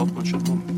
Отпочинку.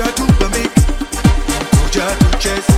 Oh kuja tupambike, kuja tucheze, oh